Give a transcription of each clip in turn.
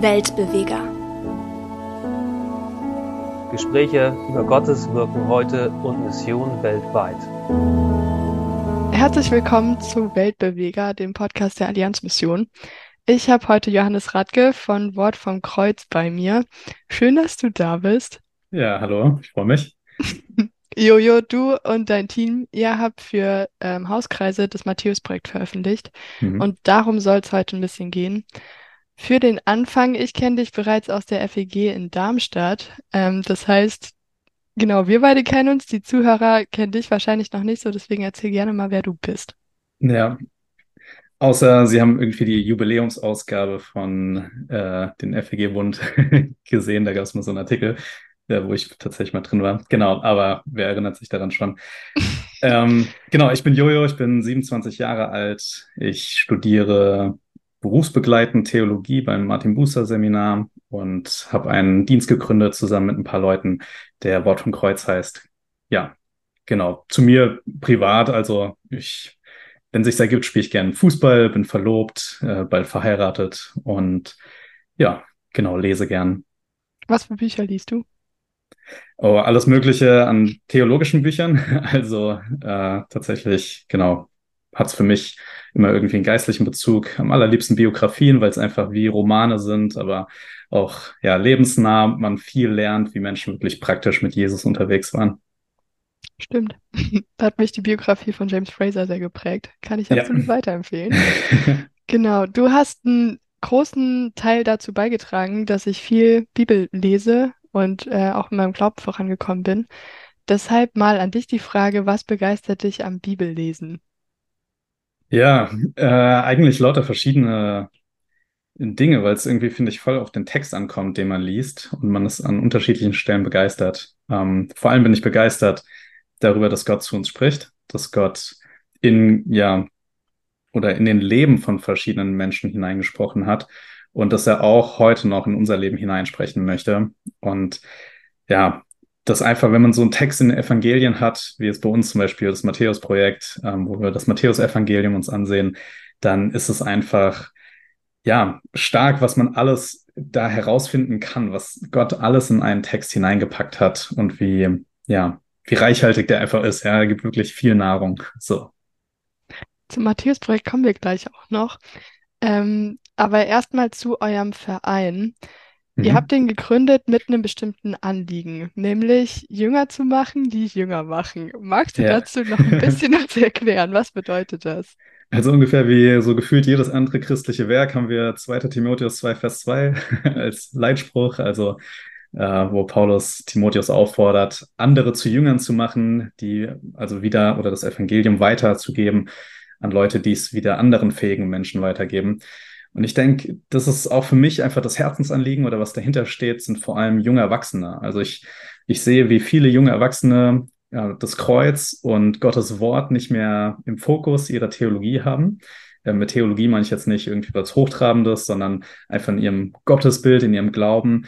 Weltbeweger. Gespräche über Gottes Wirken heute und Mission weltweit. Herzlich willkommen zu Weltbeweger, dem Podcast der Allianzmission. Ich habe heute Johannes Radke von Wort vom Kreuz bei mir. Schön, dass du da bist. Ja, hallo, ich freue mich. Jojo, du und dein Team, ihr habt für ähm, Hauskreise das Matthäus-Projekt veröffentlicht mhm. und darum soll es heute ein bisschen gehen. Für den Anfang, ich kenne dich bereits aus der FEG in Darmstadt. Ähm, das heißt, genau, wir beide kennen uns, die Zuhörer kennen dich wahrscheinlich noch nicht so, deswegen erzähl gerne mal, wer du bist. Ja, außer sie haben irgendwie die Jubiläumsausgabe von äh, den FEG-Bund gesehen, da gab es mal so einen Artikel ja, wo ich tatsächlich mal drin war. Genau, aber wer erinnert sich daran schon? ähm, genau, ich bin Jojo, ich bin 27 Jahre alt. Ich studiere berufsbegleitend Theologie beim Martin Bußer Seminar und habe einen Dienst gegründet zusammen mit ein paar Leuten, der Wort vom Kreuz heißt. Ja, genau. Zu mir privat, also ich, wenn sich ergibt, spiele ich gerne Fußball, bin verlobt, äh, bald verheiratet und ja, genau, lese gern. Was für Bücher liest du? Oh, alles Mögliche an theologischen Büchern. Also äh, tatsächlich, genau, hat es für mich immer irgendwie einen geistlichen Bezug. Am allerliebsten Biografien, weil es einfach wie Romane sind, aber auch ja lebensnah, man viel lernt, wie Menschen wirklich praktisch mit Jesus unterwegs waren. Stimmt. Da hat mich die Biografie von James Fraser sehr geprägt. Kann ich absolut ja. weiterempfehlen. genau, du hast einen großen Teil dazu beigetragen, dass ich viel Bibel lese und äh, auch in meinem Glauben vorangekommen bin. Deshalb mal an dich die Frage, was begeistert dich am Bibellesen? Ja, äh, eigentlich lauter verschiedene Dinge, weil es irgendwie, finde ich, voll auf den Text ankommt, den man liest und man ist an unterschiedlichen Stellen begeistert. Ähm, vor allem bin ich begeistert darüber, dass Gott zu uns spricht, dass Gott in, ja, oder in den Leben von verschiedenen Menschen hineingesprochen hat und dass er auch heute noch in unser Leben hineinsprechen möchte. Und ja, das einfach, wenn man so einen Text in den Evangelien hat, wie es bei uns zum Beispiel das Matthäus-Projekt, ähm, wo wir das Matthäus-Evangelium uns ansehen, dann ist es einfach, ja, stark, was man alles da herausfinden kann, was Gott alles in einen Text hineingepackt hat und wie, ja, wie reichhaltig der einfach ist. Ja, er gibt wirklich viel Nahrung. So. Zum Matthäus-Projekt kommen wir gleich auch noch. Ähm, aber erstmal zu eurem Verein. Mhm. Ihr habt den gegründet mit einem bestimmten Anliegen, nämlich Jünger zu machen, die Jünger machen. Magst du ja. dazu noch ein bisschen was erklären? Was bedeutet das? Also ungefähr wie so gefühlt jedes andere christliche Werk haben wir 2. Timotheus 2, Vers 2 als Leitspruch, also äh, wo Paulus Timotheus auffordert, andere zu Jüngern zu machen, die also wieder oder das Evangelium weiterzugeben an Leute, die es wieder anderen fähigen Menschen weitergeben. Und ich denke, das ist auch für mich einfach das Herzensanliegen oder was dahinter steht, sind vor allem junge Erwachsene. Also ich, ich sehe, wie viele junge Erwachsene ja, das Kreuz und Gottes Wort nicht mehr im Fokus ihrer Theologie haben. Äh, mit Theologie meine ich jetzt nicht irgendwie was Hochtrabendes, sondern einfach in ihrem Gottesbild, in ihrem Glauben,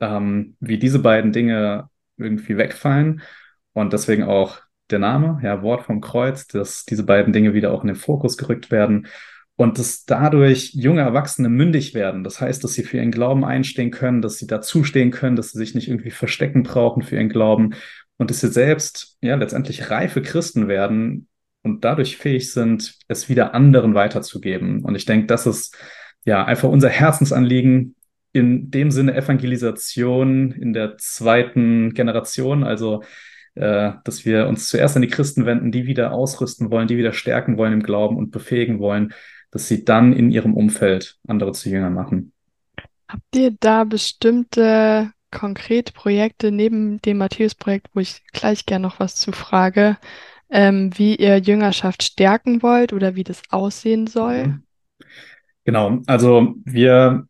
ähm, wie diese beiden Dinge irgendwie wegfallen. Und deswegen auch der Name, ja, Wort vom Kreuz, dass diese beiden Dinge wieder auch in den Fokus gerückt werden und dass dadurch junge Erwachsene mündig werden. Das heißt, dass sie für ihren Glauben einstehen können, dass sie dazustehen können, dass sie sich nicht irgendwie verstecken brauchen für ihren Glauben und dass sie selbst ja letztendlich reife Christen werden und dadurch fähig sind, es wieder anderen weiterzugeben. Und ich denke, das ist ja einfach unser Herzensanliegen, in dem Sinne Evangelisation in der zweiten Generation, also äh, dass wir uns zuerst an die Christen wenden, die wieder ausrüsten wollen, die wieder stärken wollen im Glauben und befähigen wollen, dass sie dann in ihrem Umfeld andere zu Jüngern machen. Habt ihr da bestimmte konkrete Projekte neben dem Matthäus-Projekt, wo ich gleich gerne noch was zu frage, ähm, wie ihr Jüngerschaft stärken wollt oder wie das aussehen soll? Mhm. Genau, also wir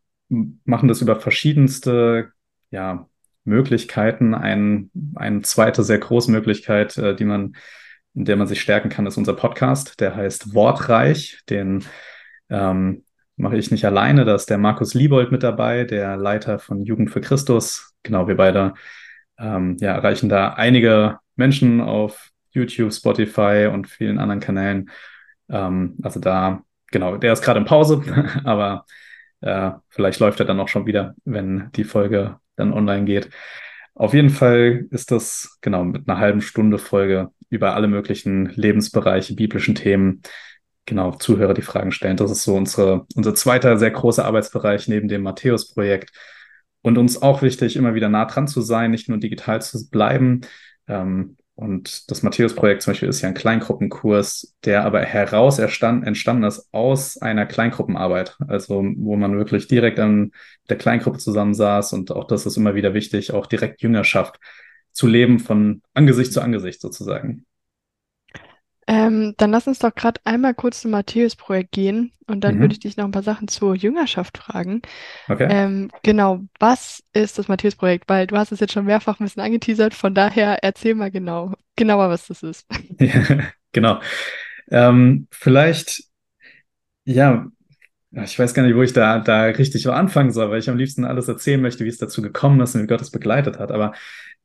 machen das über verschiedenste ja, Möglichkeiten. Ein, eine zweite sehr große Möglichkeit, äh, die man, in der man sich stärken kann, ist unser Podcast. Der heißt Wortreich. Den ähm, mache ich nicht alleine. Da ist der Markus Liebold mit dabei, der Leiter von Jugend für Christus. Genau, wir beide ähm, ja, erreichen da einige Menschen auf YouTube, Spotify und vielen anderen Kanälen. Ähm, also da, genau, der ist gerade in Pause, aber Äh, vielleicht läuft er dann auch schon wieder, wenn die Folge dann online geht. Auf jeden Fall ist das genau mit einer halben Stunde Folge über alle möglichen Lebensbereiche, biblischen Themen. Genau, Zuhörer, die Fragen stellen. Das ist so unsere, unser zweiter sehr großer Arbeitsbereich neben dem Matthäus-Projekt. Und uns auch wichtig, immer wieder nah dran zu sein, nicht nur digital zu bleiben. Ähm, und das Matthäus-Projekt zum Beispiel ist ja ein Kleingruppenkurs, der aber heraus entstanden ist aus einer Kleingruppenarbeit. Also wo man wirklich direkt an der Kleingruppe zusammensaß und auch das ist immer wieder wichtig, auch direkt Jüngerschaft zu leben von Angesicht zu Angesicht sozusagen. Ähm, dann lass uns doch gerade einmal kurz zum Matthäus-Projekt gehen und dann mhm. würde ich dich noch ein paar Sachen zur Jüngerschaft fragen. Okay. Ähm, genau, was ist das Matthäus-Projekt? Weil du hast es jetzt schon mehrfach ein bisschen angeteasert, von daher erzähl mal genau, genauer, was das ist. Ja, genau. Ähm, vielleicht, ja, ich weiß gar nicht, wo ich da, da richtig anfangen soll, weil ich am liebsten alles erzählen möchte, wie es dazu gekommen ist und wie Gott es begleitet hat. Aber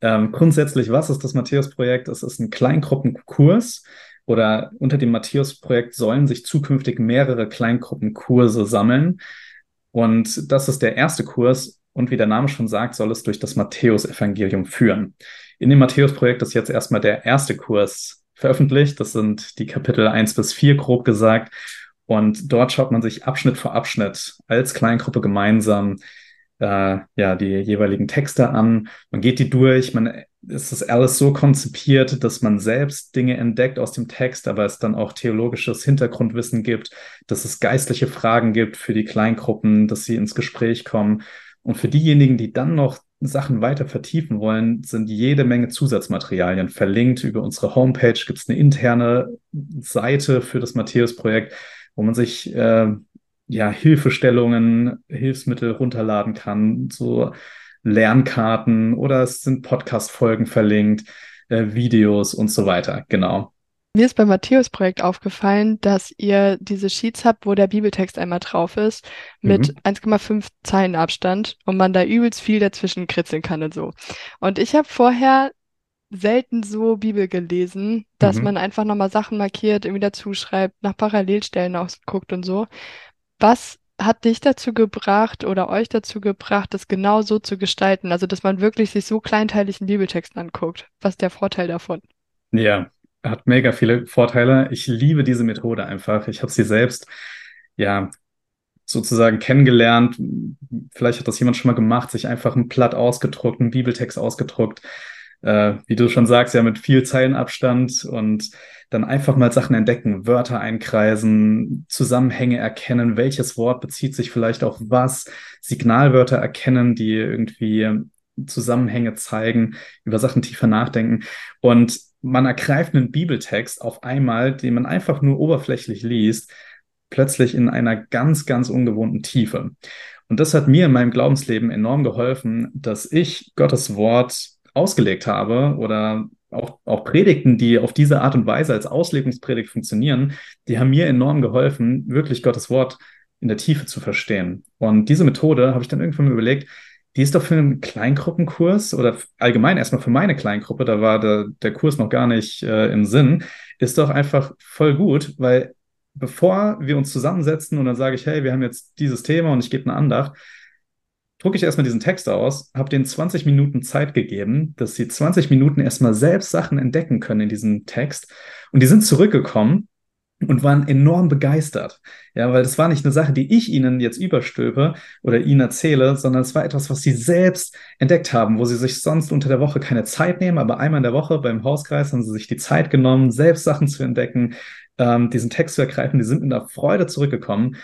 ähm, grundsätzlich, was ist das Matthäus-Projekt? Es ist ein Kleingruppenkurs oder unter dem Matthäus-Projekt sollen sich zukünftig mehrere Kleingruppenkurse sammeln. Und das ist der erste Kurs. Und wie der Name schon sagt, soll es durch das Matthäus-Evangelium führen. In dem Matthäus-Projekt ist jetzt erstmal der erste Kurs veröffentlicht. Das sind die Kapitel 1 bis 4 grob gesagt. Und dort schaut man sich Abschnitt für Abschnitt als Kleingruppe gemeinsam äh, ja die jeweiligen Texte an. Man geht die durch, man ist das alles so konzipiert, dass man selbst Dinge entdeckt aus dem Text, aber es dann auch theologisches Hintergrundwissen gibt, dass es geistliche Fragen gibt für die Kleingruppen, dass sie ins Gespräch kommen. Und für diejenigen, die dann noch Sachen weiter vertiefen wollen, sind jede Menge Zusatzmaterialien verlinkt. Über unsere Homepage gibt es eine interne Seite für das Matthäus-Projekt, wo man sich äh, ja Hilfestellungen, Hilfsmittel runterladen kann, so Lernkarten oder es sind Podcast-Folgen verlinkt, äh, Videos und so weiter. Genau. Mir ist beim Matthäus-Projekt aufgefallen, dass ihr diese Sheets habt, wo der Bibeltext einmal drauf ist, mit mhm. 1,5 Zeilen Abstand und man da übelst viel dazwischen kritzeln kann und so. Und ich habe vorher selten so Bibel gelesen, dass mhm. man einfach nochmal Sachen markiert, irgendwie dazu schreibt, nach Parallelstellen ausguckt und so. Was hat dich dazu gebracht oder euch dazu gebracht, das genau so zu gestalten? Also, dass man wirklich sich so kleinteilig einen Bibeltext anguckt. Was ist der Vorteil davon? Ja, hat mega viele Vorteile. Ich liebe diese Methode einfach. Ich habe sie selbst, ja, sozusagen kennengelernt. Vielleicht hat das jemand schon mal gemacht, sich einfach ein Blatt ausgedruckt, einen Bibeltext ausgedruckt. Äh, wie du schon sagst, ja, mit viel Zeilenabstand und dann einfach mal Sachen entdecken, Wörter einkreisen, Zusammenhänge erkennen, welches Wort bezieht sich vielleicht auf was, Signalwörter erkennen, die irgendwie Zusammenhänge zeigen, über Sachen tiefer nachdenken. Und man ergreift einen Bibeltext auf einmal, den man einfach nur oberflächlich liest, plötzlich in einer ganz, ganz ungewohnten Tiefe. Und das hat mir in meinem Glaubensleben enorm geholfen, dass ich Gottes Wort ausgelegt habe oder auch, auch Predigten, die auf diese Art und Weise als Auslegungspredigt funktionieren, die haben mir enorm geholfen, wirklich Gottes Wort in der Tiefe zu verstehen. Und diese Methode habe ich dann irgendwann mal überlegt, die ist doch für einen Kleingruppenkurs oder allgemein erstmal für meine Kleingruppe, da war der, der Kurs noch gar nicht äh, im Sinn, ist doch einfach voll gut, weil bevor wir uns zusammensetzen und dann sage ich, hey, wir haben jetzt dieses Thema und ich gebe eine Andacht, drucke ich erstmal diesen Text aus, habe denen 20 Minuten Zeit gegeben, dass sie 20 Minuten erstmal selbst Sachen entdecken können in diesem Text. Und die sind zurückgekommen und waren enorm begeistert. Ja, weil das war nicht eine Sache, die ich ihnen jetzt überstülpe oder ihnen erzähle, sondern es war etwas, was sie selbst entdeckt haben, wo sie sich sonst unter der Woche keine Zeit nehmen, aber einmal in der Woche beim Hauskreis haben sie sich die Zeit genommen, selbst Sachen zu entdecken, ähm, diesen Text zu ergreifen. Die sind mit einer Freude zurückgekommen.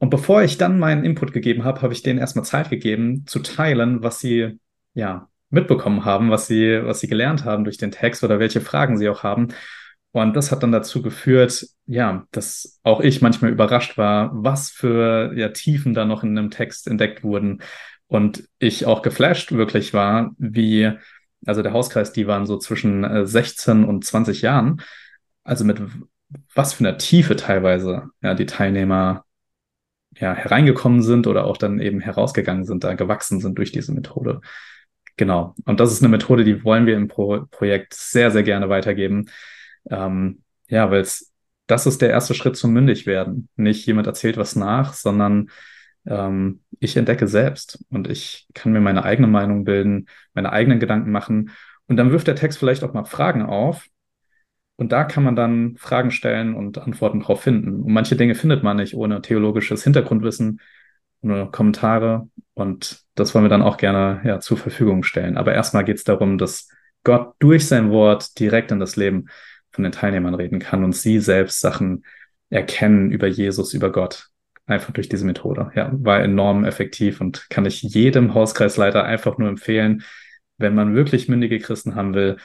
Und bevor ich dann meinen Input gegeben habe, habe ich denen erstmal Zeit gegeben, zu teilen, was sie ja mitbekommen haben, was sie, was sie gelernt haben durch den Text oder welche Fragen sie auch haben. Und das hat dann dazu geführt, ja, dass auch ich manchmal überrascht war, was für ja, Tiefen da noch in einem Text entdeckt wurden. Und ich auch geflasht wirklich war, wie, also der Hauskreis, die waren so zwischen 16 äh, und 20 Jahren. Also mit was für einer Tiefe teilweise, ja, die Teilnehmer ja, hereingekommen sind oder auch dann eben herausgegangen sind, da gewachsen sind durch diese Methode. Genau. Und das ist eine Methode, die wollen wir im Pro Projekt sehr, sehr gerne weitergeben. Ähm, ja, weil das ist der erste Schritt zum Mündigwerden. Nicht jemand erzählt was nach, sondern ähm, ich entdecke selbst und ich kann mir meine eigene Meinung bilden, meine eigenen Gedanken machen. Und dann wirft der Text vielleicht auch mal Fragen auf. Und da kann man dann Fragen stellen und Antworten drauf finden. Und manche Dinge findet man nicht ohne theologisches Hintergrundwissen, ohne Kommentare. Und das wollen wir dann auch gerne ja, zur Verfügung stellen. Aber erstmal geht es darum, dass Gott durch sein Wort direkt in das Leben von den Teilnehmern reden kann und sie selbst Sachen erkennen über Jesus, über Gott. Einfach durch diese Methode. Ja, war enorm effektiv und kann ich jedem Hauskreisleiter einfach nur empfehlen, wenn man wirklich mündige Christen haben will,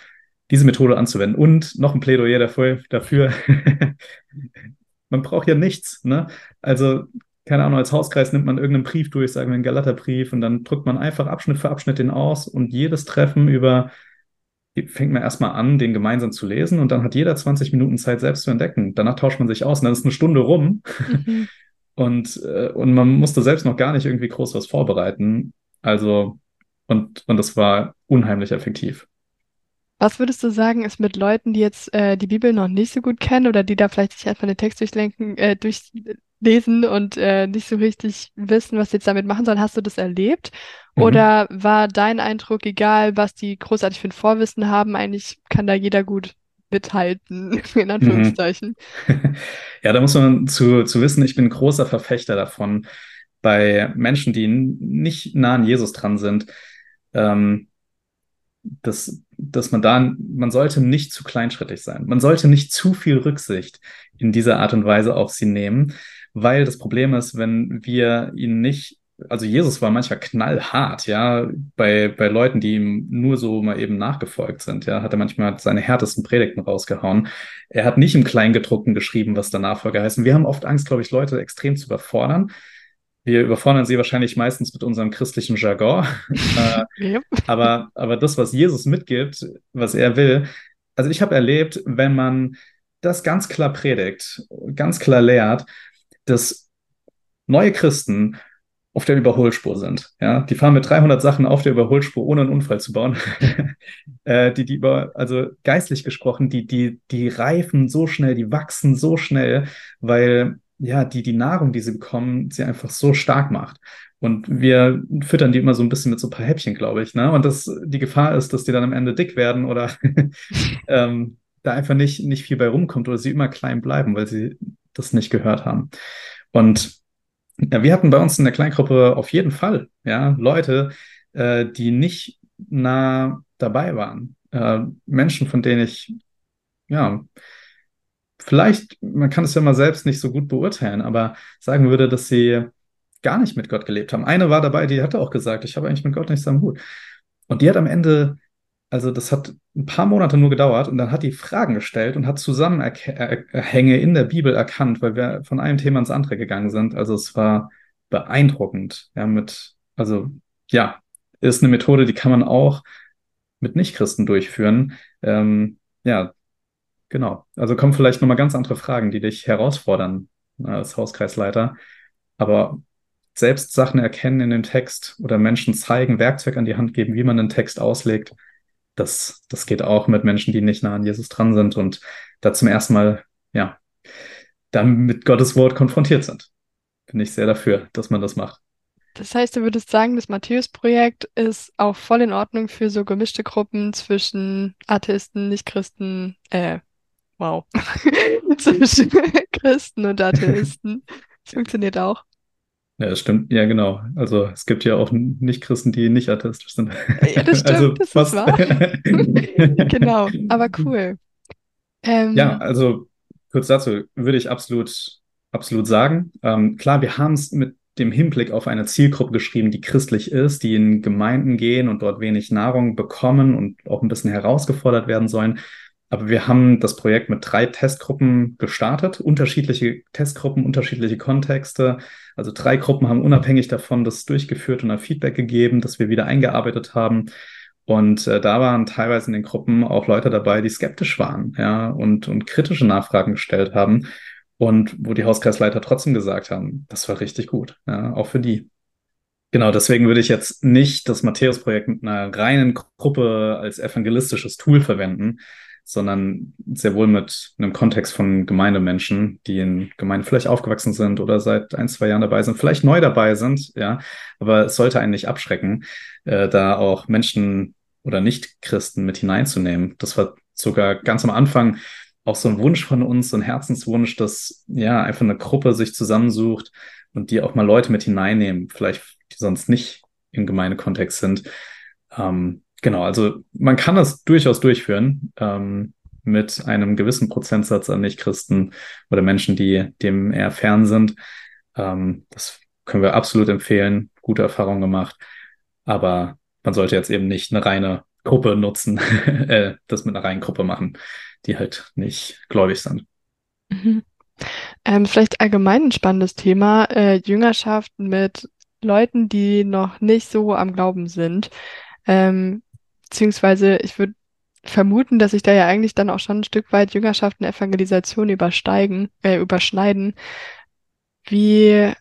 diese Methode anzuwenden. Und noch ein Plädoyer dafür. dafür. man braucht ja nichts. Ne? Also, keine Ahnung, als Hauskreis nimmt man irgendeinen Brief durch, sagen wir einen Galaterbrief, und dann drückt man einfach Abschnitt für Abschnitt den aus und jedes Treffen über fängt man erstmal an, den gemeinsam zu lesen und dann hat jeder 20 Minuten Zeit, selbst zu entdecken. Danach tauscht man sich aus und dann ist eine Stunde rum. Mhm. und, äh, und man musste selbst noch gar nicht irgendwie groß was vorbereiten. Also, und, und das war unheimlich effektiv. Was würdest du sagen, ist mit Leuten, die jetzt äh, die Bibel noch nicht so gut kennen oder die da vielleicht sich einfach den Text durchlenken, äh, durchlesen und äh, nicht so richtig wissen, was sie jetzt damit machen sollen? Hast du das erlebt? Mhm. Oder war dein Eindruck, egal was die großartig für ein Vorwissen haben, eigentlich kann da jeder gut mithalten, in Anführungszeichen? Mhm. Ja, da muss man zu, zu wissen, ich bin großer Verfechter davon, bei Menschen, die nicht nah an Jesus dran sind, ähm, dass, dass man da, man sollte nicht zu kleinschrittig sein. Man sollte nicht zu viel Rücksicht in dieser Art und Weise auf sie nehmen, weil das Problem ist, wenn wir ihn nicht, also Jesus war manchmal knallhart, ja, bei, bei Leuten, die ihm nur so mal eben nachgefolgt sind, ja, hat er manchmal seine härtesten Predigten rausgehauen. Er hat nicht im Kleingedruckten geschrieben, was der Nachfolger heißt. Und wir haben oft Angst, glaube ich, Leute extrem zu überfordern wir überfordern sie wahrscheinlich meistens mit unserem christlichen Jargon. äh, yep. aber, aber das, was Jesus mitgibt, was er will, also ich habe erlebt, wenn man das ganz klar predigt, ganz klar lehrt, dass neue Christen auf der Überholspur sind. Ja, die fahren mit 300 Sachen auf der Überholspur, ohne einen Unfall zu bauen. äh, die, die über, also geistlich gesprochen, die, die, die reifen so schnell, die wachsen so schnell, weil ja, die, die Nahrung, die sie bekommen, sie einfach so stark macht. Und wir füttern die immer so ein bisschen mit so ein paar Häppchen, glaube ich. Ne? Und das, die Gefahr ist, dass die dann am Ende dick werden oder ähm, da einfach nicht, nicht viel bei rumkommt oder sie immer klein bleiben, weil sie das nicht gehört haben. Und ja, wir hatten bei uns in der Kleingruppe auf jeden Fall ja, Leute, äh, die nicht nah dabei waren. Äh, Menschen, von denen ich ja vielleicht, man kann es ja mal selbst nicht so gut beurteilen, aber sagen würde, dass sie gar nicht mit Gott gelebt haben. Eine war dabei, die hatte auch gesagt, ich habe eigentlich mit Gott nichts am Hut. Und die hat am Ende, also das hat ein paar Monate nur gedauert und dann hat die Fragen gestellt und hat Zusammenhänge in der Bibel erkannt, weil wir von einem Thema ins andere gegangen sind. Also es war beeindruckend. Ja, mit, also ja, ist eine Methode, die kann man auch mit Nichtchristen durchführen. Ähm, ja, Genau. Also kommen vielleicht nochmal ganz andere Fragen, die dich herausfordern äh, als Hauskreisleiter. Aber selbst Sachen erkennen in dem Text oder Menschen zeigen, Werkzeug an die Hand geben, wie man einen Text auslegt, das, das geht auch mit Menschen, die nicht nah an Jesus dran sind und da zum ersten Mal, ja, dann mit Gottes Wort konfrontiert sind. Bin ich sehr dafür, dass man das macht. Das heißt, du würdest sagen, das Matthäus-Projekt ist auch voll in Ordnung für so gemischte Gruppen zwischen Atheisten, Nichtchristen, äh, Wow. Zwischen Christen und Atheisten. Das funktioniert auch. Ja, das stimmt. Ja, genau. Also es gibt ja auch Nicht-Christen, die nicht atheistisch sind. Ja, das stimmt. Also, das fast. ist wahr. genau, aber cool. Ähm, ja, also kurz dazu würde ich absolut, absolut sagen. Ähm, klar, wir haben es mit dem Hinblick auf eine Zielgruppe geschrieben, die christlich ist, die in Gemeinden gehen und dort wenig Nahrung bekommen und auch ein bisschen herausgefordert werden sollen. Aber wir haben das Projekt mit drei Testgruppen gestartet, unterschiedliche Testgruppen, unterschiedliche Kontexte. Also drei Gruppen haben unabhängig davon das durchgeführt und ein Feedback gegeben, das wir wieder eingearbeitet haben. Und äh, da waren teilweise in den Gruppen auch Leute dabei, die skeptisch waren, ja, und, und kritische Nachfragen gestellt haben. Und wo die Hauskreisleiter trotzdem gesagt haben, das war richtig gut, ja, auch für die. Genau, deswegen würde ich jetzt nicht das Matthäus-Projekt mit einer reinen Gruppe als evangelistisches Tool verwenden, sondern sehr wohl mit einem Kontext von Gemeindemenschen, die in Gemeinde vielleicht aufgewachsen sind oder seit ein, zwei Jahren dabei sind, vielleicht neu dabei sind, ja. Aber es sollte einen nicht abschrecken, äh, da auch Menschen oder Nicht-Christen mit hineinzunehmen. Das war sogar ganz am Anfang auch so ein Wunsch von uns, so ein Herzenswunsch, dass ja einfach eine Gruppe sich zusammensucht und die auch mal Leute mit hineinnehmen, vielleicht die sonst nicht im Gemeindekontext sind. Ähm, genau, also man kann das durchaus durchführen ähm, mit einem gewissen Prozentsatz an Nichtchristen oder Menschen, die dem eher fern sind. Ähm, das können wir absolut empfehlen, gute Erfahrungen gemacht. Aber man sollte jetzt eben nicht eine reine Gruppe nutzen, äh, das mit einer reinen Gruppe machen, die halt nicht gläubig sind. Mhm. Ähm, vielleicht allgemein ein spannendes Thema, äh, Jüngerschaft mit Leuten, die noch nicht so am Glauben sind. Ähm, beziehungsweise ich würde vermuten, dass sich da ja eigentlich dann auch schon ein Stück weit Jüngerschaft und Evangelisation übersteigen, äh, überschneiden. Wie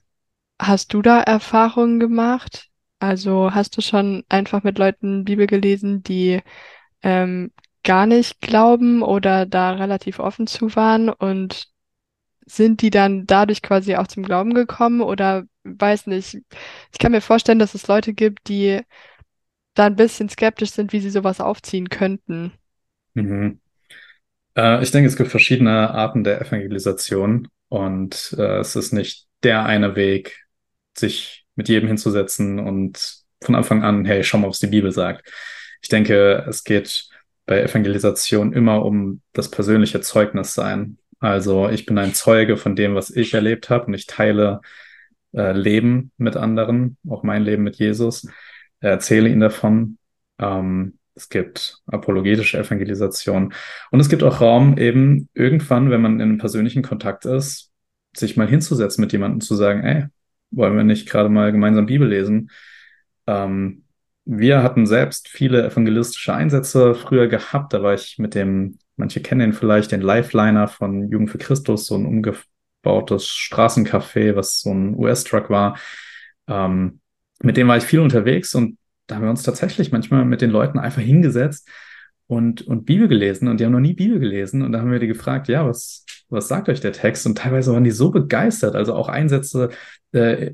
hast du da Erfahrungen gemacht? Also hast du schon einfach mit Leuten Bibel gelesen, die ähm, gar nicht glauben oder da relativ offen zu waren und sind die dann dadurch quasi auch zum Glauben gekommen oder weiß nicht. Ich kann mir vorstellen, dass es Leute gibt, die da ein bisschen skeptisch sind, wie sie sowas aufziehen könnten. Mhm. Äh, ich denke, es gibt verschiedene Arten der Evangelisation und äh, es ist nicht der eine Weg, sich mit jedem hinzusetzen und von Anfang an, hey, schau mal, was die Bibel sagt. Ich denke, es geht bei Evangelisation immer um das persönliche Zeugnis sein. Also ich bin ein Zeuge von dem, was ich erlebt habe und ich teile äh, Leben mit anderen, auch mein Leben mit Jesus, erzähle ihnen davon. Ähm, es gibt apologetische Evangelisation und es gibt auch Raum, eben irgendwann, wenn man in einem persönlichen Kontakt ist, sich mal hinzusetzen mit jemandem zu sagen, ey, wollen wir nicht gerade mal gemeinsam Bibel lesen? Ähm, wir hatten selbst viele evangelistische Einsätze früher gehabt. Da war ich mit dem, manche kennen ihn vielleicht, den Lifeliner von Jugend für Christus, so ein umgebautes Straßencafé, was so ein US-Truck war. Ähm, mit dem war ich viel unterwegs und da haben wir uns tatsächlich manchmal mit den Leuten einfach hingesetzt und, und Bibel gelesen und die haben noch nie Bibel gelesen und da haben wir die gefragt, ja, was, was sagt euch der Text? Und teilweise waren die so begeistert, also auch Einsätze äh,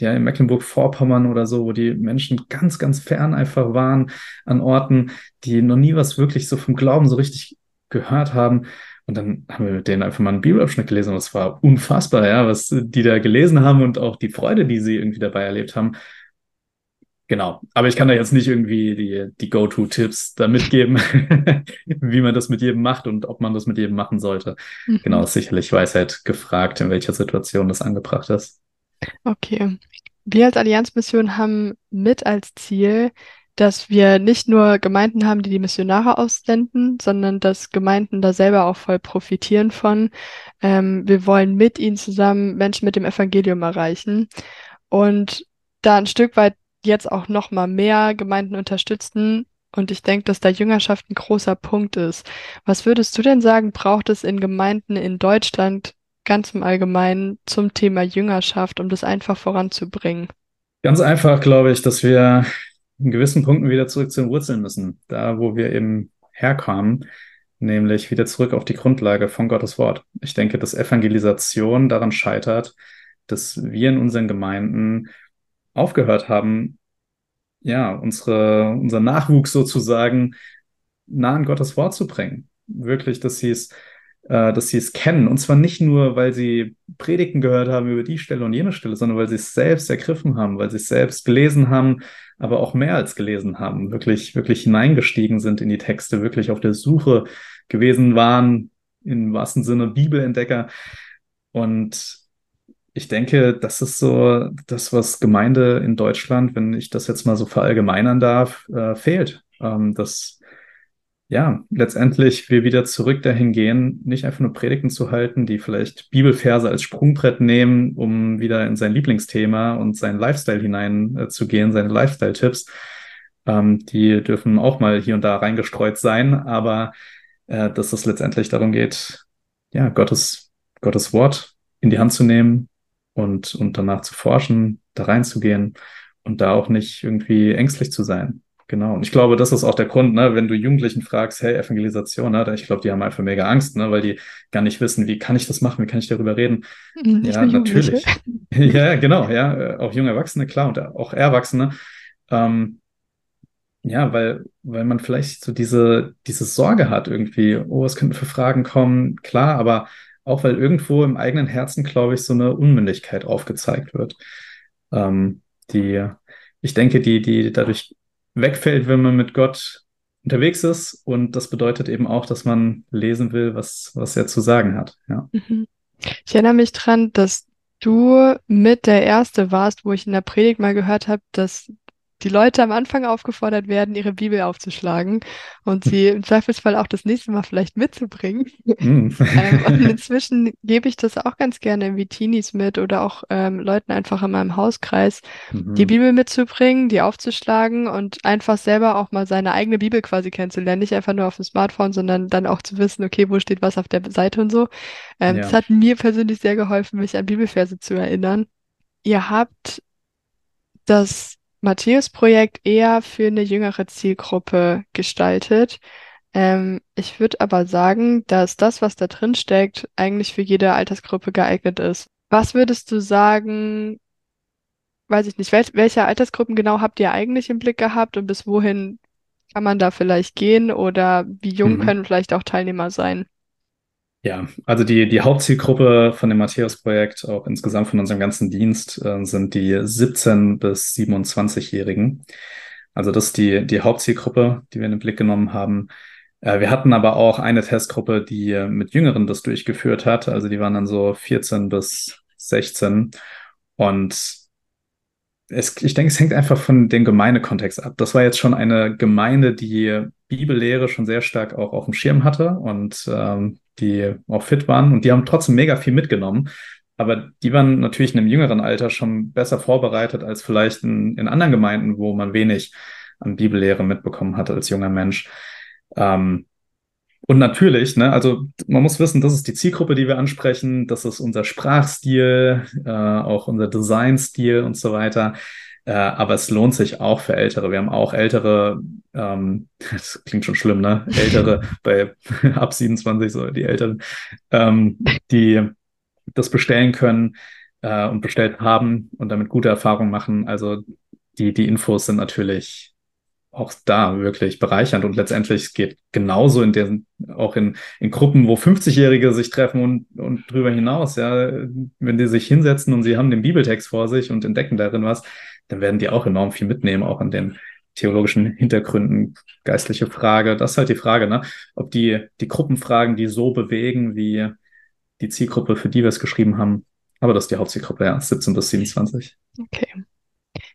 ja, in Mecklenburg-Vorpommern oder so, wo die Menschen ganz, ganz fern einfach waren an Orten, die noch nie was wirklich so vom Glauben so richtig gehört haben. Und dann haben wir mit denen einfach mal einen Bibelabschnitt gelesen und es war unfassbar, ja, was die da gelesen haben und auch die Freude, die sie irgendwie dabei erlebt haben. Genau. Aber ich kann da jetzt nicht irgendwie die, die Go-To-Tipps da mitgeben, wie man das mit jedem macht und ob man das mit jedem machen sollte. Mhm. Genau, ist sicherlich Weisheit gefragt, in welcher Situation das angebracht ist. Okay. Wir als Allianzmission haben mit als Ziel, dass wir nicht nur Gemeinden haben, die die Missionare aussenden, sondern dass Gemeinden da selber auch voll profitieren von. Ähm, wir wollen mit ihnen zusammen Menschen mit dem Evangelium erreichen und da ein Stück weit jetzt auch noch mal mehr Gemeinden unterstützen. Und ich denke, dass da Jüngerschaft ein großer Punkt ist. Was würdest du denn sagen, braucht es in Gemeinden in Deutschland ganz im Allgemeinen zum Thema Jüngerschaft, um das einfach voranzubringen? Ganz einfach, glaube ich, dass wir in gewissen Punkten wieder zurück zu den Wurzeln müssen. Da, wo wir eben herkamen, nämlich wieder zurück auf die Grundlage von Gottes Wort. Ich denke, dass Evangelisation daran scheitert, dass wir in unseren Gemeinden aufgehört haben, ja, unsere, unser Nachwuchs sozusagen nah an Gottes Wort zu bringen. Wirklich, dass sie es, äh, dass sie es kennen. Und zwar nicht nur, weil sie Predigten gehört haben über die Stelle und jene Stelle, sondern weil sie es selbst ergriffen haben, weil sie es selbst gelesen haben, aber auch mehr als gelesen haben, wirklich, wirklich hineingestiegen sind in die Texte, wirklich auf der Suche gewesen waren, im wahrsten Sinne Bibelentdecker. Und ich denke, das ist so das, was Gemeinde in Deutschland, wenn ich das jetzt mal so verallgemeinern darf, äh, fehlt. Ähm, dass ja letztendlich wir wieder zurück dahin gehen, nicht einfach nur Predigten zu halten, die vielleicht Bibelverse als Sprungbrett nehmen, um wieder in sein Lieblingsthema und seinen Lifestyle hinein äh, zu gehen, seine Lifestyle-Tipps. Ähm, die dürfen auch mal hier und da reingestreut sein, aber äh, dass es letztendlich darum geht, ja, Gottes, Gottes Wort in die Hand zu nehmen, und, und danach zu forschen, da reinzugehen und da auch nicht irgendwie ängstlich zu sein. Genau. Und ich glaube, das ist auch der Grund, ne, wenn du Jugendlichen fragst, hey, Evangelisation, ne, ich glaube, die haben einfach mega Angst, ne, weil die gar nicht wissen, wie kann ich das machen, wie kann ich darüber reden. Nicht ja, natürlich. ja, genau, ja, auch junge Erwachsene, klar, und auch Erwachsene. Ähm, ja, weil, weil man vielleicht so diese, diese Sorge hat irgendwie, oh, was könnten für Fragen kommen? Klar, aber auch weil irgendwo im eigenen Herzen, glaube ich, so eine Unmündigkeit aufgezeigt wird. Ähm, die, ich denke, die, die dadurch wegfällt, wenn man mit Gott unterwegs ist. Und das bedeutet eben auch, dass man lesen will, was, was er zu sagen hat. Ja. Mhm. Ich erinnere mich dran, dass du mit der Erste warst, wo ich in der Predigt mal gehört habe, dass die Leute am Anfang aufgefordert werden, ihre Bibel aufzuschlagen und sie im Zweifelsfall auch das nächste Mal vielleicht mitzubringen. Mm. ähm, und inzwischen gebe ich das auch ganz gerne wie Teenies mit oder auch ähm, Leuten einfach in meinem Hauskreis, mhm. die Bibel mitzubringen, die aufzuschlagen und einfach selber auch mal seine eigene Bibel quasi kennenzulernen. Nicht einfach nur auf dem Smartphone, sondern dann auch zu wissen, okay, wo steht was auf der Seite und so. Ähm, ja. Das hat mir persönlich sehr geholfen, mich an Bibelverse zu erinnern. Ihr habt das Matthäus-Projekt eher für eine jüngere Zielgruppe gestaltet. Ähm, ich würde aber sagen, dass das, was da drin steckt, eigentlich für jede Altersgruppe geeignet ist. Was würdest du sagen, weiß ich nicht, wel welche Altersgruppen genau habt ihr eigentlich im Blick gehabt und bis wohin kann man da vielleicht gehen oder wie jung mhm. können vielleicht auch Teilnehmer sein? Ja, also die, die Hauptzielgruppe von dem Matthäus-Projekt, auch insgesamt von unserem ganzen Dienst, äh, sind die 17- bis 27-Jährigen. Also das ist die, die Hauptzielgruppe, die wir in den Blick genommen haben. Äh, wir hatten aber auch eine Testgruppe, die mit Jüngeren das durchgeführt hat. Also die waren dann so 14 bis 16. Und es, ich denke, es hängt einfach von dem Gemeindekontext ab. Das war jetzt schon eine Gemeinde, die Bibellehre schon sehr stark auch auf dem Schirm hatte und ähm, die auch fit waren und die haben trotzdem mega viel mitgenommen. Aber die waren natürlich in einem jüngeren Alter schon besser vorbereitet als vielleicht in, in anderen Gemeinden, wo man wenig an Bibellehre mitbekommen hatte als junger Mensch. Ähm, und natürlich, ne, also man muss wissen, das ist die Zielgruppe, die wir ansprechen, das ist unser Sprachstil, äh, auch unser Designstil und so weiter. Äh, aber es lohnt sich auch für Ältere. Wir haben auch ältere, ähm, das klingt schon schlimm, ne? Ältere bei ab 27, so die Älteren, ähm, die das bestellen können äh, und bestellt haben und damit gute Erfahrungen machen. Also die, die Infos sind natürlich auch da wirklich bereichernd und letztendlich geht genauso in den, auch in, in Gruppen, wo 50-Jährige sich treffen und, und drüber hinaus, ja, wenn die sich hinsetzen und sie haben den Bibeltext vor sich und entdecken darin was, dann werden die auch enorm viel mitnehmen, auch an den theologischen Hintergründen, geistliche Frage. Das ist halt die Frage, ne? ob die, die Gruppenfragen, die so bewegen, wie die Zielgruppe, für die wir es geschrieben haben. Aber das ist die Hauptzielgruppe, ja, 17 bis 27. Okay.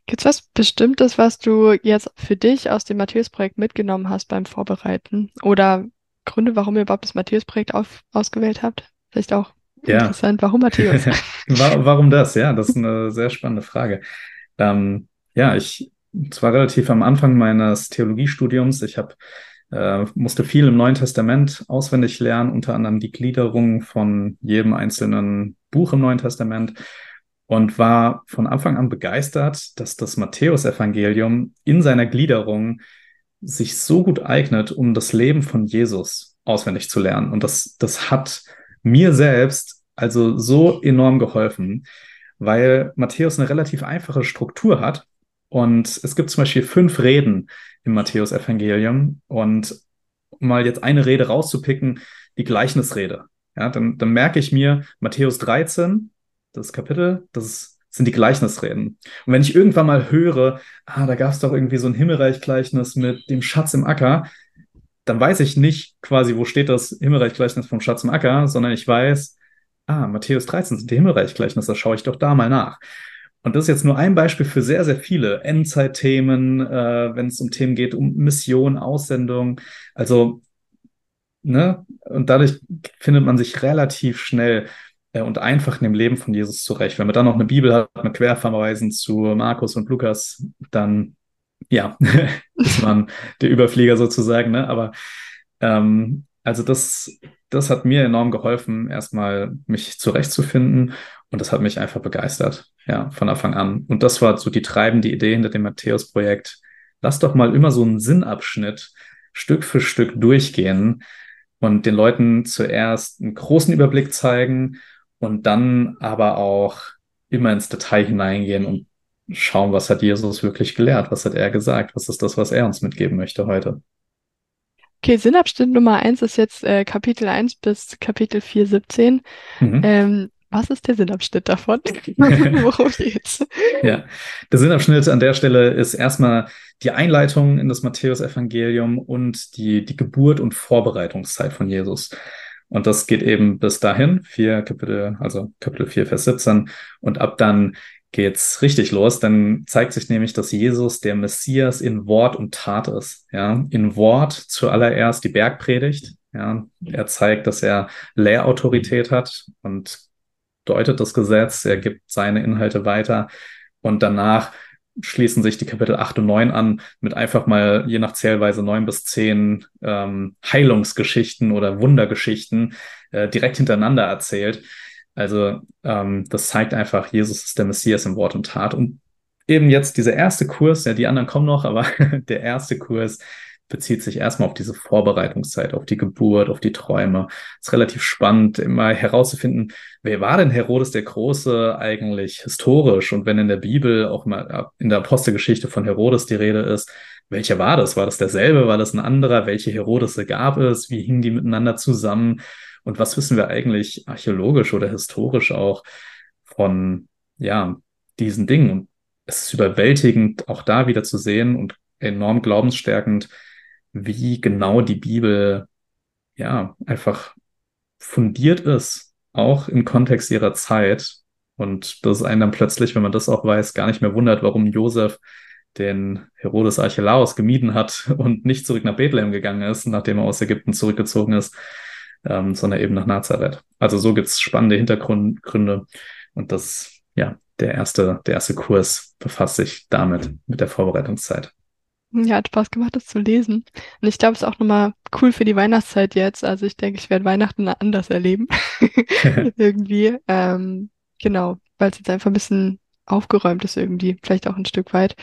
Gibt es was Bestimmtes, was du jetzt für dich aus dem Matthäus-Projekt mitgenommen hast beim Vorbereiten? Oder Gründe, warum ihr überhaupt das Matthäus-Projekt ausgewählt habt? Vielleicht auch ja. interessant, warum Matthäus? warum das? Ja, das ist eine sehr spannende Frage. Ähm, ja, ich, zwar relativ am Anfang meines Theologiestudiums, ich habe äh, musste viel im Neuen Testament auswendig lernen, unter anderem die Gliederung von jedem einzelnen Buch im Neuen Testament und war von Anfang an begeistert, dass das Matthäusevangelium in seiner Gliederung sich so gut eignet, um das Leben von Jesus auswendig zu lernen. Und das, das hat mir selbst also so enorm geholfen weil Matthäus eine relativ einfache Struktur hat. Und es gibt zum Beispiel fünf Reden im Matthäus-Evangelium. Und um mal jetzt eine Rede rauszupicken, die Gleichnisrede. Ja, dann, dann merke ich mir Matthäus 13, das Kapitel, das sind die Gleichnisreden. Und wenn ich irgendwann mal höre, ah, da gab es doch irgendwie so ein Himmelreich-Gleichnis mit dem Schatz im Acker, dann weiß ich nicht quasi, wo steht das Himmelreich-Gleichnis vom Schatz im Acker, sondern ich weiß, ah, Matthäus 13 sind die Himmelreichgleichnisse, schaue ich doch da mal nach. Und das ist jetzt nur ein Beispiel für sehr, sehr viele Endzeitthemen, äh, wenn es um Themen geht, um Mission, Aussendung. Also, ne, und dadurch findet man sich relativ schnell und einfach in dem Leben von Jesus zurecht. Wenn man dann noch eine Bibel hat mit Querverweisen zu Markus und Lukas, dann ja, ist man der Überflieger sozusagen, ne? Aber ähm, also das, das hat mir enorm geholfen, erstmal mich zurechtzufinden und das hat mich einfach begeistert, ja, von Anfang an. Und das war so die treibende Idee hinter dem Matthäus-Projekt, lass doch mal immer so einen Sinnabschnitt Stück für Stück durchgehen und den Leuten zuerst einen großen Überblick zeigen und dann aber auch immer ins Detail hineingehen und schauen, was hat Jesus wirklich gelehrt, was hat er gesagt, was ist das, was er uns mitgeben möchte heute. Okay, Sinnabschnitt Nummer eins ist jetzt äh, Kapitel 1 bis Kapitel 4, 17. Mhm. Ähm, was ist der Sinnabschnitt davon? Worum geht's? Ja, der Sinnabschnitt an der Stelle ist erstmal die Einleitung in das Matthäusevangelium und die, die Geburt und Vorbereitungszeit von Jesus. Und das geht eben bis dahin, vier Kapitel, also Kapitel 4, Vers 17. Und ab dann geht's richtig los. Dann zeigt sich nämlich, dass Jesus der Messias in Wort und Tat ist. Ja, in Wort zuallererst die Bergpredigt. Ja, er zeigt, dass er Lehrautorität hat und deutet das Gesetz, er gibt seine Inhalte weiter und danach schließen sich die Kapitel 8 und 9 an mit einfach mal je nach Zählweise neun bis zehn ähm, Heilungsgeschichten oder Wundergeschichten äh, direkt hintereinander erzählt. Also ähm, das zeigt einfach, Jesus ist der Messias im Wort und Tat. Und eben jetzt dieser erste Kurs, ja, die anderen kommen noch, aber der erste Kurs bezieht sich erstmal auf diese Vorbereitungszeit, auf die Geburt, auf die Träume. Es ist relativ spannend, immer herauszufinden, wer war denn Herodes der Große eigentlich historisch? Und wenn in der Bibel auch mal in der Apostelgeschichte von Herodes die Rede ist, welcher war das? War das derselbe? War das ein anderer? Welche Herodese gab es? Wie hingen die miteinander zusammen? Und was wissen wir eigentlich archäologisch oder historisch auch von, ja, diesen Dingen? Und es ist überwältigend, auch da wieder zu sehen und enorm glaubensstärkend, wie genau die Bibel ja einfach fundiert ist, auch im Kontext ihrer Zeit. Und das ist einen dann plötzlich, wenn man das auch weiß, gar nicht mehr wundert, warum Josef den Herodes Archelaus gemieden hat und nicht zurück nach Bethlehem gegangen ist, nachdem er aus Ägypten zurückgezogen ist, ähm, sondern eben nach Nazareth. Also so gibt's spannende Hintergründe und das, ja, der erste, der erste Kurs befasst sich damit, mit der Vorbereitungszeit. Ja, hat Spaß gemacht, das zu lesen. Und ich glaube, es ist auch nochmal cool für die Weihnachtszeit jetzt. Also ich denke, ich werde Weihnachten anders erleben. irgendwie. Ähm, genau, weil es jetzt einfach ein bisschen aufgeräumt ist irgendwie, vielleicht auch ein Stück weit.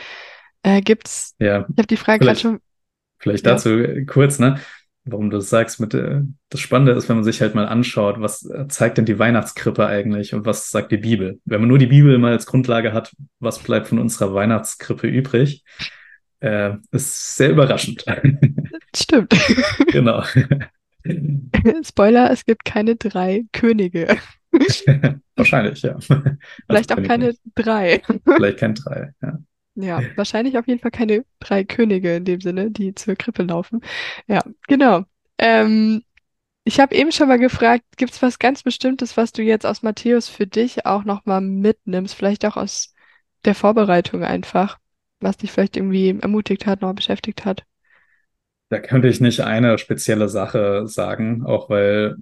Äh, gibt's, ja, ich habe die Frage gerade schon. Vielleicht dazu ja. kurz, ne? Warum du das sagst, mit äh, das Spannende ist, wenn man sich halt mal anschaut, was äh, zeigt denn die Weihnachtskrippe eigentlich und was sagt die Bibel? Wenn man nur die Bibel mal als Grundlage hat, was bleibt von unserer Weihnachtskrippe übrig? Äh, ist sehr überraschend. Stimmt. genau. Spoiler, es gibt keine drei Könige. wahrscheinlich, ja. Vielleicht also auch keine nicht. drei. Vielleicht kein drei, ja. Ja, wahrscheinlich auf jeden Fall keine drei Könige in dem Sinne, die zur Krippe laufen. Ja, genau. Ähm, ich habe eben schon mal gefragt, gibt es was ganz Bestimmtes, was du jetzt aus Matthäus für dich auch nochmal mitnimmst? Vielleicht auch aus der Vorbereitung einfach? Was dich vielleicht irgendwie ermutigt hat, noch beschäftigt hat? Da könnte ich nicht eine spezielle Sache sagen, auch weil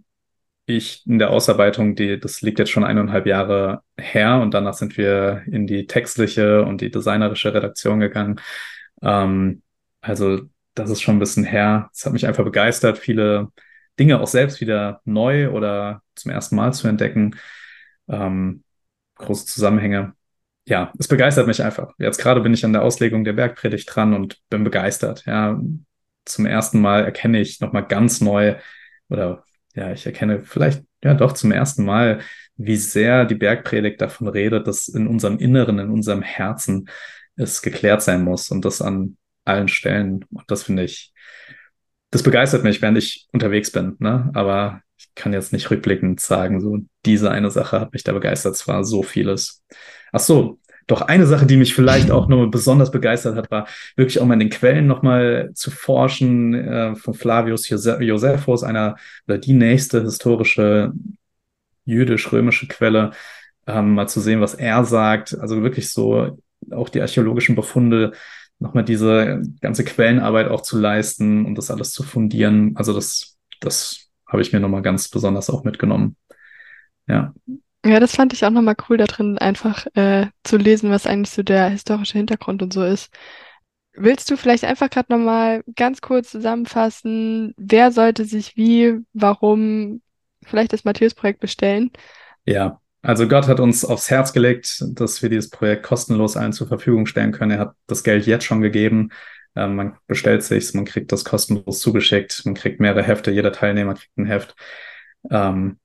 ich in der Ausarbeitung, die, das liegt jetzt schon eineinhalb Jahre her und danach sind wir in die textliche und die designerische Redaktion gegangen. Ähm, also das ist schon ein bisschen her. Es hat mich einfach begeistert, viele Dinge auch selbst wieder neu oder zum ersten Mal zu entdecken. Ähm, große Zusammenhänge ja, es begeistert mich einfach. Jetzt gerade bin ich an der Auslegung der Bergpredigt dran und bin begeistert. Ja, zum ersten Mal erkenne ich nochmal ganz neu oder ja, ich erkenne vielleicht ja doch zum ersten Mal, wie sehr die Bergpredigt davon redet, dass in unserem Inneren, in unserem Herzen es geklärt sein muss und das an allen Stellen. Und das finde ich, das begeistert mich, während ich unterwegs bin. Ne? Aber ich kann jetzt nicht rückblickend sagen, so diese eine Sache hat mich da begeistert. Es war so vieles. Ach so, doch eine Sache, die mich vielleicht auch nur besonders begeistert hat, war wirklich auch mal in den Quellen nochmal zu forschen äh, von Flavius Josephus, einer oder die nächste historische jüdisch-römische Quelle, ähm, mal zu sehen, was er sagt. Also wirklich so auch die archäologischen Befunde, nochmal diese ganze Quellenarbeit auch zu leisten und das alles zu fundieren. Also das, das habe ich mir nochmal ganz besonders auch mitgenommen. Ja. Ja, das fand ich auch nochmal cool, da drin einfach äh, zu lesen, was eigentlich so der historische Hintergrund und so ist. Willst du vielleicht einfach gerade nochmal ganz kurz zusammenfassen, wer sollte sich wie, warum vielleicht das Matthäus-Projekt bestellen? Ja, also Gott hat uns aufs Herz gelegt, dass wir dieses Projekt kostenlos allen zur Verfügung stellen können. Er hat das Geld jetzt schon gegeben. Ähm, man bestellt sich's, man kriegt das kostenlos zugeschickt, man kriegt mehrere Hefte, jeder Teilnehmer kriegt ein Heft. Ähm,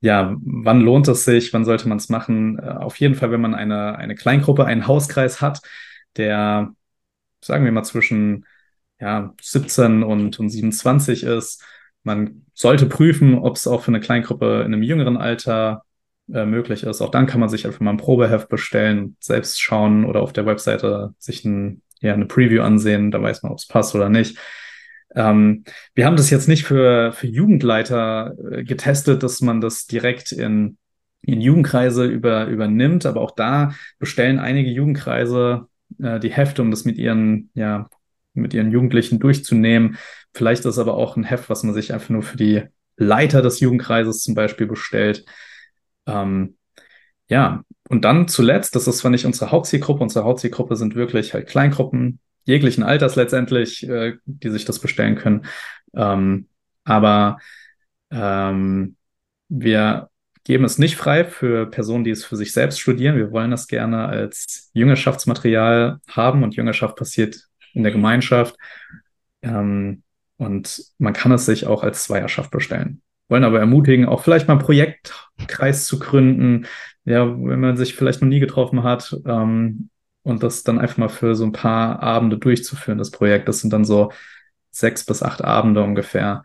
ja, wann lohnt es sich? Wann sollte man es machen? Äh, auf jeden Fall, wenn man eine, eine Kleingruppe, einen Hauskreis hat, der, sagen wir mal, zwischen ja, 17 und, und 27 ist. Man sollte prüfen, ob es auch für eine Kleingruppe in einem jüngeren Alter äh, möglich ist. Auch dann kann man sich einfach mal ein Probeheft bestellen, selbst schauen oder auf der Webseite sich ein, ja, eine Preview ansehen. Da weiß man, ob es passt oder nicht. Ähm, wir haben das jetzt nicht für, für Jugendleiter äh, getestet, dass man das direkt in, in Jugendkreise über, übernimmt, aber auch da bestellen einige Jugendkreise äh, die Hefte, um das mit ihren, ja, mit ihren Jugendlichen durchzunehmen. Vielleicht ist aber auch ein Heft, was man sich einfach nur für die Leiter des Jugendkreises zum Beispiel bestellt. Ähm, ja, und dann zuletzt, das ist zwar nicht unsere Hauptzielgruppe, unsere Hauptzielgruppe sind wirklich halt Kleingruppen, jeglichen Alters letztendlich, äh, die sich das bestellen können. Ähm, aber ähm, wir geben es nicht frei für Personen, die es für sich selbst studieren. Wir wollen das gerne als Jüngerschaftsmaterial haben und Jüngerschaft passiert in der Gemeinschaft. Ähm, und man kann es sich auch als Zweierschaft bestellen. Wollen aber ermutigen, auch vielleicht mal einen Projektkreis zu gründen. Ja, wenn man sich vielleicht noch nie getroffen hat, ähm, und das dann einfach mal für so ein paar Abende durchzuführen, das Projekt. Das sind dann so sechs bis acht Abende ungefähr.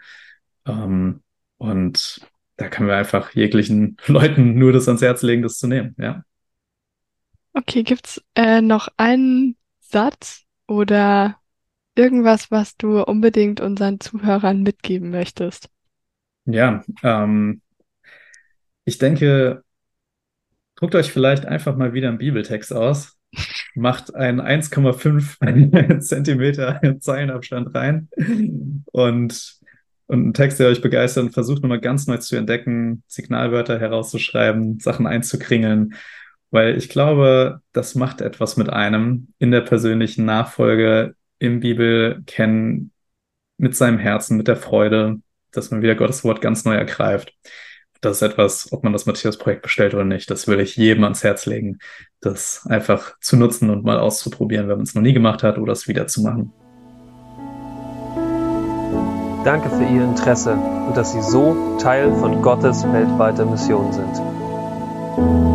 Ähm, und da können wir einfach jeglichen Leuten nur das ans Herz legen, das zu nehmen, ja. Okay, gibt's äh, noch einen Satz oder irgendwas, was du unbedingt unseren Zuhörern mitgeben möchtest? Ja, ähm, ich denke, druckt euch vielleicht einfach mal wieder einen Bibeltext aus. Macht einen 1,5 Zentimeter Zeilenabstand rein und, und einen Text, der euch begeistert und versucht nochmal ganz neu zu entdecken, Signalwörter herauszuschreiben, Sachen einzukringeln, weil ich glaube, das macht etwas mit einem in der persönlichen Nachfolge im Bibel kennen, mit seinem Herzen, mit der Freude, dass man wieder Gottes Wort ganz neu ergreift das ist etwas, ob man das Matthias-Projekt bestellt oder nicht, das will ich jedem ans Herz legen, das einfach zu nutzen und mal auszuprobieren, wenn man es noch nie gemacht hat oder es wieder zu machen. Danke für Ihr Interesse und dass Sie so Teil von Gottes weltweiter Mission sind.